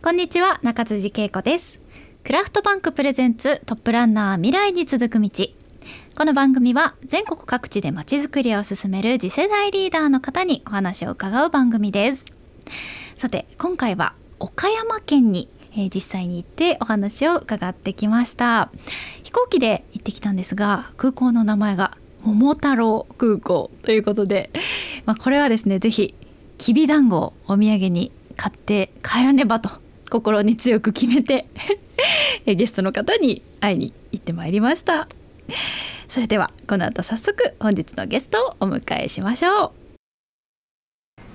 こんにちは中辻恵子です。クラフトバンクプレゼンツトップランナー未来に続く道。この番組は全国各地でまちづくりを進める次世代リーダーの方にお話を伺う番組です。さて今回は岡山県にえ、実際に行ってお話を伺ってきました。飛行機で行ってきたんですが空港の名前が桃太郎空港ということで、まあ、これはですね是非きびだんごをお土産に買って帰らねばと心に強く決めて ゲストの方に会いに行ってまいりました。それではこの後早速本日のゲストをお迎えしましょう。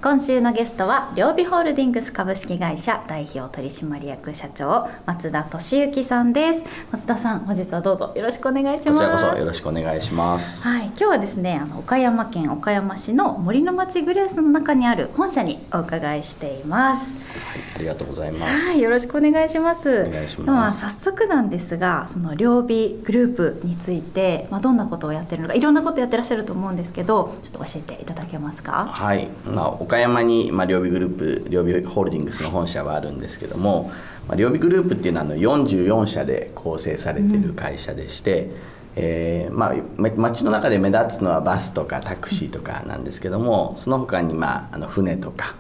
今週のゲストは両備ホールディングス株式会社代表取締役社長松田俊之さんです。松田さん本日はどうぞよろしくお願いします。こちらこそよろしくお願いします。はい今日はですねあの岡山県岡山市の森の町グレースの中にある本社にお伺いしています。はいありがとうございます。はいよろしくお願いします。お願いします。早速なんですがその両備グループについてまあどんなことをやってるのかいろんなことやってらっしゃると思うんですけどちょっと教えていただけますか？はいまあ岡山に、まあ、両備グループ両備ホールディングスの本社はあるんですけども、まあ、両備グループっていうのはあの44社で構成されてる会社でして、うん、えー、まあ、街の中で目立つのはバスとかタクシーとかなんですけどもその他に、まあ、あの船とか、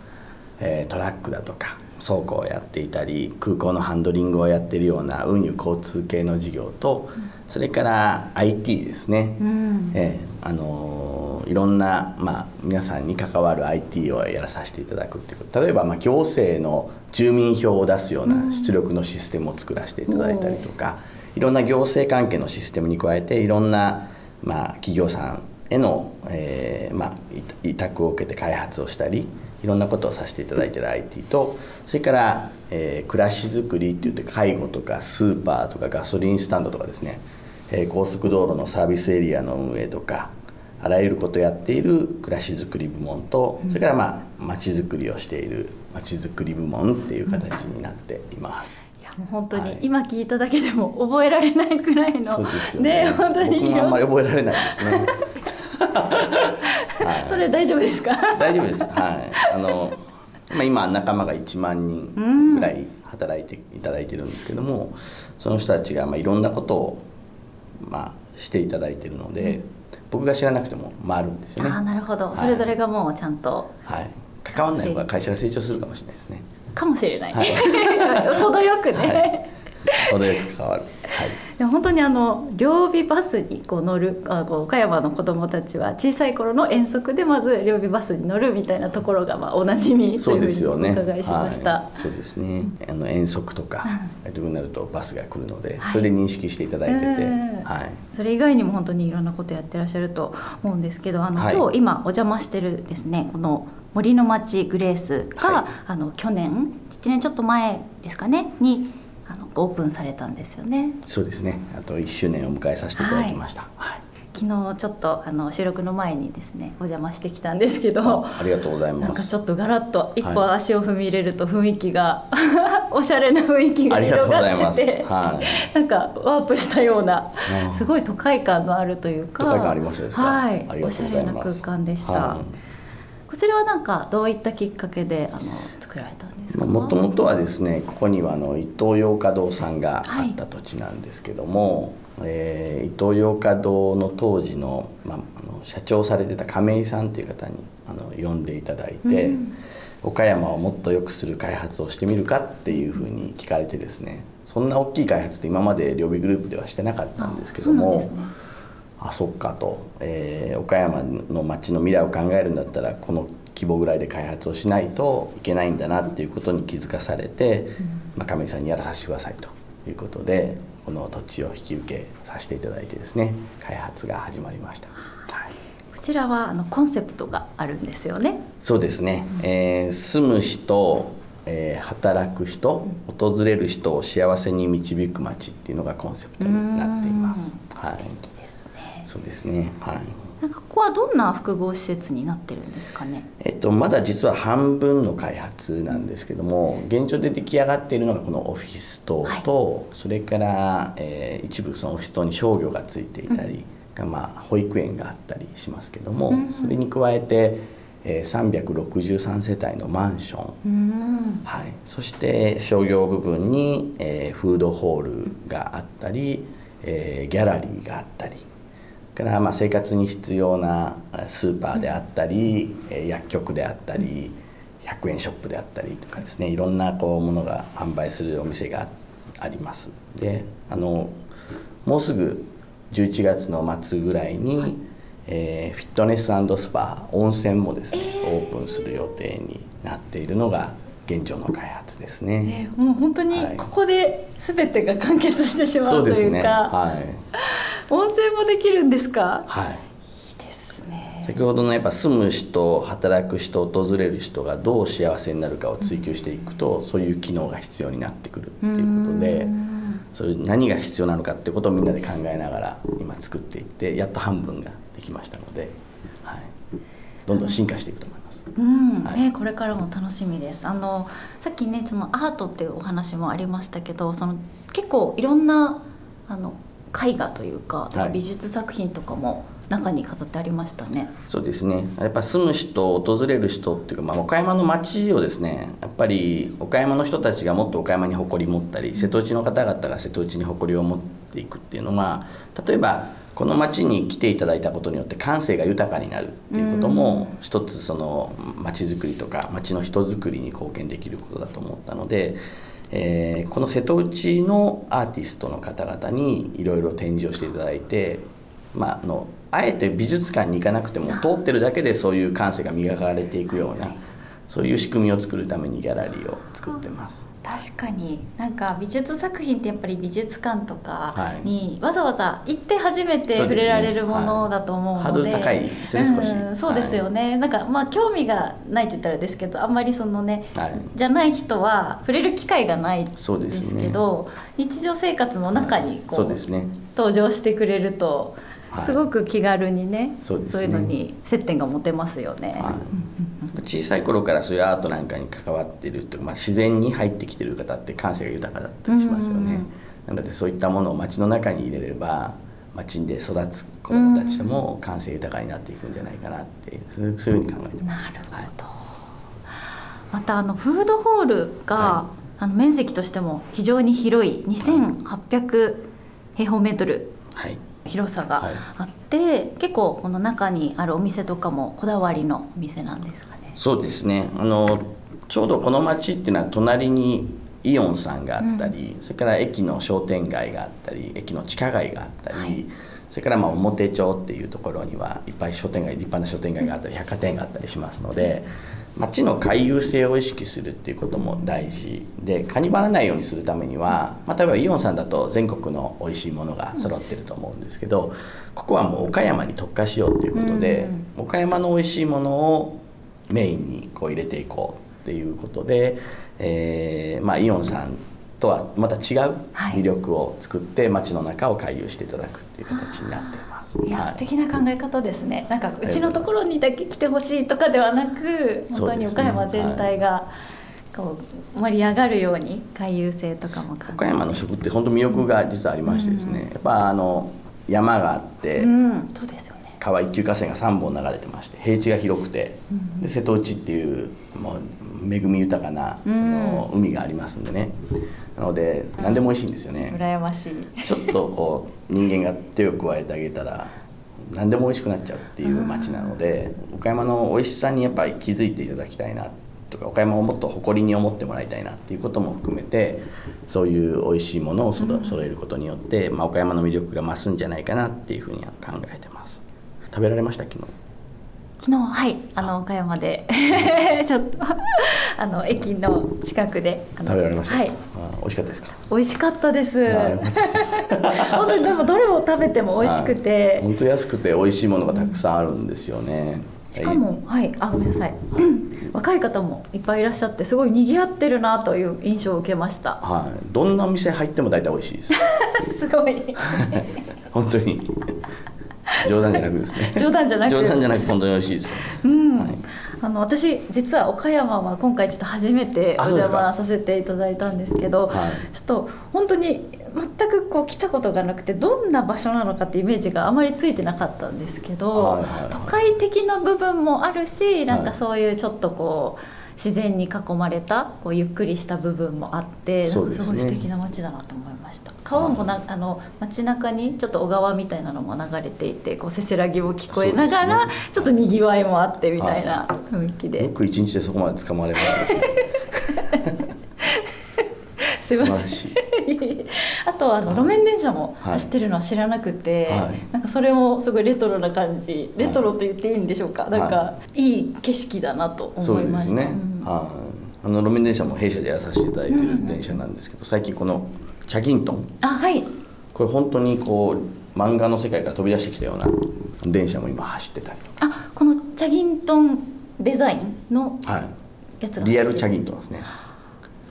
えー、トラックだとか倉庫をやっていたり空港のハンドリングをやってるような運輸交通系の事業と、それから IT ですね、うん、えー、あのーいろんな、まあ、皆さんに関わる IT をやらさせていただくっていうこと。例えば、まあ、行政の住民票を出すような出力のシステムを作らせていただいたりとか、いろんな行政関係のシステムに加えていろんな、まあ、企業さんへの、えーまあ、委託を受けて開発をしたりいろんなことをさせていただいている IT とそれから、えー、暮らしづくりっていって介護とかスーパーとかガソリンスタンドとかですね、えー、高速道路のサービスエリアの運営とかあらゆることをやっている暮らしづくり部門とそれからまあまちづくりをしているまちづくり部門っていう形になっています。いやもう本当に今聞いただけでも 覚えられないくらいの、そうですよねね本当に僕もあんまり覚えられないですね。はい、それ大丈夫ですか？大丈夫です。はい。あのまあ今仲間が1万人ぐらい働いていただいてるんですけども、その人たちがまあいろんなことをまあしていただいてるので。うん僕が知らなくても回るんですよね。あなるほど、はい、それぞれがもうちゃんとはい。関わらない方が会社が成長するかもしれないですね。かもしれない、はい、程よくね、はい程よく関わる、はい、本当にあの両備バスにこう乗るあこう岡山の子どもたちは小さい頃の遠足でまず両備バスに乗るみたいなところがまあおなじみというふうにお伺いしました。そうですね、はい、あの遠足とかというなるとバスが来るので、それで認識していただいてて、はい、それ以外にも本当にいろんなことやってらっしゃると思うんですけどあの、はい、今日今お邪魔してるですねこの森の町グレースが、はい、あの去年1年ちょっと前ですかねにあのオープンされたんですよね。そうですね。あと1周年を迎えさせていただきました。はい。昨日ちょっとあの収録の前にですねお邪魔してきたんですけどありがとうございます。なんかちょっとガラッと一歩足を踏み入れると雰囲気が、はい、おしゃれな雰囲気が広がっててはい、なんかワープしたようなすごい都会感のあるというか都会感ありましたですか？はい。おしゃれな空間でした、はい、こちらはなんかどういったきっかけであの作られたんですかもともとはですねここにはあの伊東洋華堂さんがあった土地なんですけども、はい、えー、伊東洋華堂の当時の,、まあ、あの社長されてた亀井さんという方にあの呼んでいただいて、うん、岡山をもっと良くする開発をしてみるかっていうふうに聞かれてですねそんな大きい開発って今まで両備グループではしてなかったんですけども。あそっかと、えー、岡山の町の未来を考えるんだったらこの規模ぐらいで開発をしないといけないんだなっていうことに気づかされて、うん、まあ、亀井さんにやらさせてくださいということでこの土地を引き受けさせていただいてですね開発が始まりました。はいこちらはあのコンセプトがあるんですよね。そうですね。うん、えー、住む人、えー、働く人、訪れる人を幸せに導く街っていうのがコンセプトになっています。はい。素敵ですね。そうですね。はい。なんかここはどんな複合施設になってるんですかね？えっとまだ実は半分の開発なんですけども、現状で出来上がっているのがこのオフィス棟と、はい、それから、えー、一部そのオフィス棟に商業がついていたり、うん、まあ保育園があったりしますけども、うん、それに加えて、えー、363世帯のマンション、はい、そして商業部分に、えー、フードホールがあったり、えー、ギャラリーがあったりからまあ生活に必要なスーパーであったり、うん、薬局であったり100円ショップであったりとかですね。いろんなこうものが販売するお店があります。であのもうすぐ11月の末ぐらいに、はい、えー、フィットネススパ温泉もですね、えー、オープンする予定になっているのが現状の開発ですね、えー、もう本当にここで全てが完結してしまう、はい、というか、ね。はい、温泉もできるんですか？はい。先ほどのやっぱ住む人働く人訪れる人がどう幸せになるかを追求していくと、そういう機能が必要になってくるっていうことでそういう何が必要なのかってことをみんなで考えながら今作っていってやっと半分ができましたので、はい、どんどん進化していくと思います。うん。はい、ね、これからも楽しみです。あのさっきねそのアートっていうお話もありましたけどその結構いろんなあの絵画というか美術作品とかも中に飾ってありましたね。そうですね。やっぱ住む人訪れる人っていうか、まあ、岡山の街をですねやっぱり岡山の人たちがもっと岡山に誇り持ったり瀬戸内の方々が瀬戸内に誇りを持っていくっていうのは例えばこの町に来ていただいたことによって感性が豊かになるっていうことも一つその町づくりとか町の人づくりに貢献できることだと思ったので、えー、この瀬戸内のアーティストの方々にいろいろ展示をしていただいて、まあ、あのあえて美術館に行かなくても通ってるだけでそういう感性が磨かれていくようなそういう仕組みを作るためにギャラリーを作ってます。確かに。なんか美術作品ってやっぱり美術館とかにわざわざ行って初めて触れられるものだと思うので、ねはい、ハードル高いですね、少し、うん、そうですよね、はい、なんかまあ興味がないって言ったらですけどあんまりそのね、はい、じゃない人は触れる機会がないですけど、ね、日常生活の中にこうそうです、ね、登場してくれると。すごく気軽にね。そういうのに接点が持てますよね、はい、小さい頃からそういうアートなんかに関わってるとか、まあ、自然に入ってきてる方って感性が豊かだったりしますよね、なのでそういったものを街の中に入れれば街で育つ子どもたちも感性豊かになっていくんじゃないかなってそういうふうに考えてます。なるほど、はい、またあのフードホールが、はい、あの面積としても非常に広い2800平方メートル、はい。広さがあって、はい、結構この中にあるお店とかもこだわりのお店なんですかねそうですね。あのちょうどこの町っていうのは隣にイオンさんがあったり、うん、それから駅の商店街があったり駅の地下街があったり、はい、それからまあ表町っていうところにはいっぱい商店街立派な商店街があったり百貨店があったりしますので。町の回遊性を意識するっていうことも大事で蚊にばらないようにするためには、まあ、例えばイオンさんだと全国の美味しいものが揃ってると思うんですけどここはもう岡山に特化しようっていうことで、岡山の美味しいものをメインにこう入れていこうっていうことで、えーまあ、イオンさんとはまた違う魅力を作って街の中を回遊していただくっていう形になっています。いや、はい、素敵な考え方ですね。なんかうちのところにだけ来てほしいとかではなく本当に岡山全体が、こう盛り上がるように回遊性とかも岡山の食って本当魅力が実はありましてですね、うん、やっぱあの山があって、うん、そうですよね川一級河川が3本流れてまして平地が広くて、うん、で瀬戸内っていうもう恵み豊かなその海がありますんでね、なので何でも美味しいんですよね、羨ましい。ちょっとこう人間が手を加えてあげたら何でも美味しくなっちゃうっていう街なので岡山の美味しさにやっぱり気づいていただきたいなとか岡山をもっと誇りに思ってもらいたいなっていうことも含めてそういう美味しいものを揃えることによって、まあ、岡山の魅力が増すんじゃないかなっていうふうには考えてます食べられました？昨日。昨日はい。あの岡山で。ちょっとあの駅の近くで。食べられました？はい。美味しかったですか？美味しかったです。本当にでもどれを食べても美味しくて。本当安くて美味しいものがたくさんあるんですよね、しかも、はい、あごめんなさい、若い方もいっぱいいらっしゃってすごい賑わってるなという印象を受けました。はい、どんな店入っても大体美味しいです。すごい。本当に。冗談じゃなくですね。冗談じゃなく。冗談じゃなく本当に美味しいです、うん、はい、あの私実は岡山は今回ちょっと初めてお邪魔させていただいたんですけど、はい、ちょっと本当に全くこう来たことがなくてどんな場所なのかってイメージがあまりついてなかったんですけど、はいはいはい。都会的な部分もあるしなんかそういうちょっとこう自然に囲まれたこうゆっくりした部分もあってなんかすごい素敵な街だなと思いました、川もなあの街中にちょっと小川みたいなのも流れていてこうせせらぎも聞こえながら、そうでちょっとにぎわいもあってみたいな雰囲気で、よく一日でそこまで捕まれました。ねすいません。素晴らしいあとあの路面電車もはい走ってるのは知らなくて、はい。なんかそれもすごいレトロな感じレトロと言っていいんでしょうか、なんかいい景色だなと思いました。ですね、うん。はい。あの路面電車も弊社でやらさせていただいてる電車なんですけど、最近このチャギントン。あはい。これ本当にこう漫画の世界から飛び出してきたような電車も今走ってたりとあこのチャギントンデザインのか、はい、やつがリアルチャギンントンですね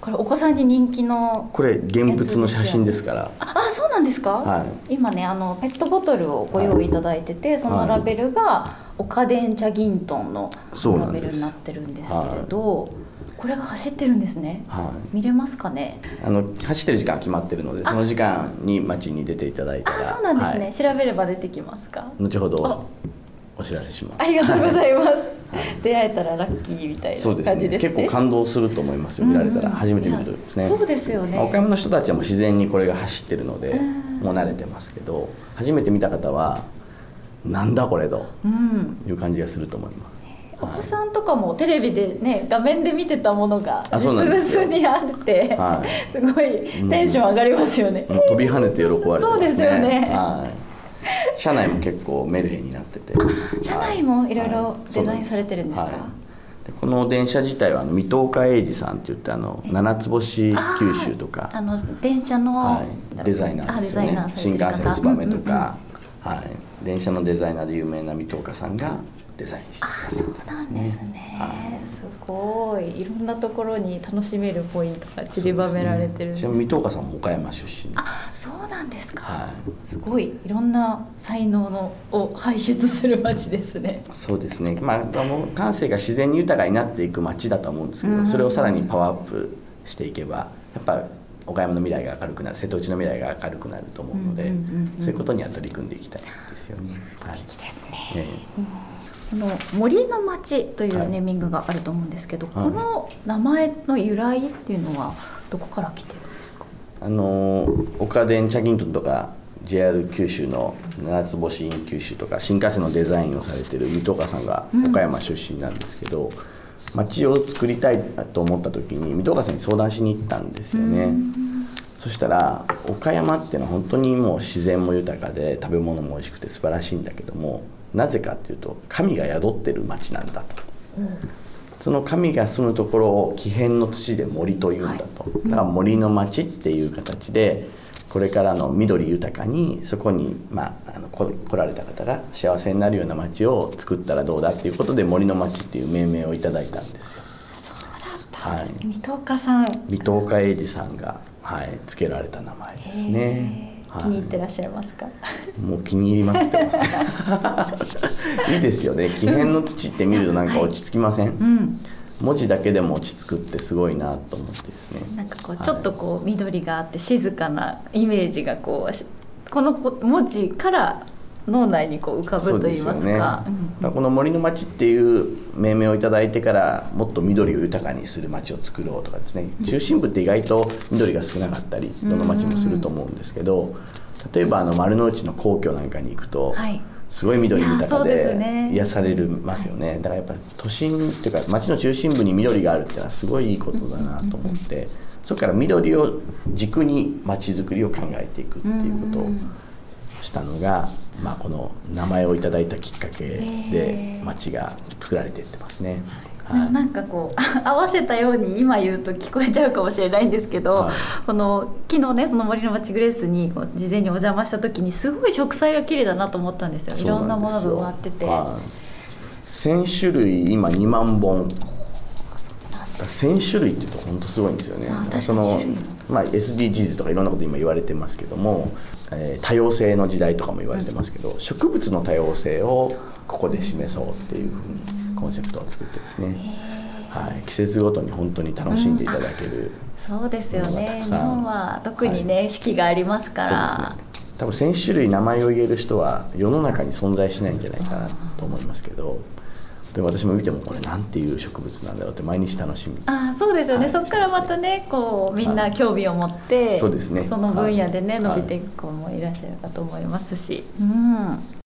これお子さんに人気のこれ現物の写真ですから。ああそうなんですか、はい。今ねあのペットボトルをご用意いただいてて、そのラベルがオカデンチャギントンのラベルになってるんですけれど、これが走ってるんですね。はい。見れますかね？あの走ってる時間決まってるのでその時間に街に出ていただいたら。あそうなんですね、はい。調べれば出てきますか？後ほあどお知らせします。ありがとうございます、出会えたらラッキーみたいな感じですね。結構感動すると思いますよ。見られたら。初めて見るとですね、そうですよね。まあ岡山の人たちはもう自然にこれが走ってるのでうん。もう慣れてますけど初めて見た方はなんだこれとうん。いう感じがすると思います。お子さんとかもテレビでね画面で見てたものが実物にあって、はすごいテンション上がりますよね、もう飛び跳ねて喜ばれてますね。そうですよね。はい、車内も結構メルヘンになってて。車内もいろいろはい。デザインされてるんですか？はい。でこの電車自体はあの水戸岡英二さんって言ってあの七つ星九州とか。あの電車の、はい、デザイナーですよね。新幹線つばめとうんうんか、はい、電車のデザイナーで有名な水戸岡さんがデザインしてあそうなんですね、はい。すごい。いろんなところに楽しめるポイントが散りばめられてるんですちなみに水戸岡さんも岡山出身。あそうなんですか、はすごい。いろんな才能のを輩出する街ですね。そうですね。まああの感性が自然に豊かになっていく街だと思うんですけど、うん。それをさらにパワーアップしていけばやっぱ岡山の未来が明るくなる瀬戸内の未来が明るくなると思うので、そういうことには取り組んでいきたいですよね。はい。素敵ですね、えこの森の町といはい。うネーミングがあると思うんですけど、はい。この名前の由来っていうのはどこから来てるんですか？えあの岡電チャギントンとか JR 九州の七つ星イン九州とか新幹線のデザインをされてる水戸岡さんが岡山出身なんですけど、街を作りたいと思った時に水戸岡さんに相談しに行ったんですよね。そしたら岡山っていうのは本当にもう自然も豊かで食べ物も美味しくて素晴らしいんだけどもなぜかっていうと神が宿ってる町なんだと。その神が住むところを木片の土で森というんだと、だから森の町っていう形でこれからの緑豊かにそこに、まあ、あのこ来られた方が幸せになるような町を作ったらどうだっていうことで森の町っていう命名をいただいたんですよ。そうだったんですね、はい。水戸岡さん。水戸岡英二さんが、はい、付けられた名前ですね気に入ってらっしゃいますか、もう気に入りまくってますね。いいですよね。木片の土って見るとなんか落ち着きません、うん。文字だけでも落ち着くってすごいなと思ってですね。なんかこうはい。ちょっとこう緑があって静かなイメージがこうしこのこ文字から脳内にこう浮かぶといいますね、か。だからこの森の町っていう命名をいただいてからもっと緑を豊かにする町を作ろうとかですね。中心部って意外と緑が少なかったりどの町もすると思うんですけど例えばあの丸の内の皇居なんかに行くと、はい。すごい緑豊かで癒されるますよね。だからやっぱ都心っていうか町の中心部に緑があるっていうのはすごいいいことだなと思ってそこから緑を軸に町づくりを考えていくっていうことをしたのが、まあ、この名前をいただいたきっかけへでー町が作られていってますね。ななんかこう 合わせたように今言うと聞こえちゃうかもしれないんですけど、はい。この昨日ねその森の町グレースにこう事前にお邪魔した時にすごい植栽が綺麗だなと思ったんですよ。いろんなものが植わってて、はい、1000種類今2万本1000種類っていうと本当すごいんですよね。そのまあ、SDGs とかいろんなこと今言われてますけども、えー多様性の時代とかも言われてますけど、植物の多様性をここで示そうっていうふうにコンセプトを作ってですね、はい、季節ごとに本当に楽しんでいただける、そうですよね。日本は特にね、四季がありますから。そうですね。多分1000種類名前を言える人は世の中に存在しないんじゃないかなと思いますけどで私も見てもこれなんていう植物なんだろうって毎日楽しみ。あそうですよね、はいそこからまたねこうみんな興味を持って、そうですね。その分野でね、はい。伸びていく子もいらっしゃるかと思いますし、うん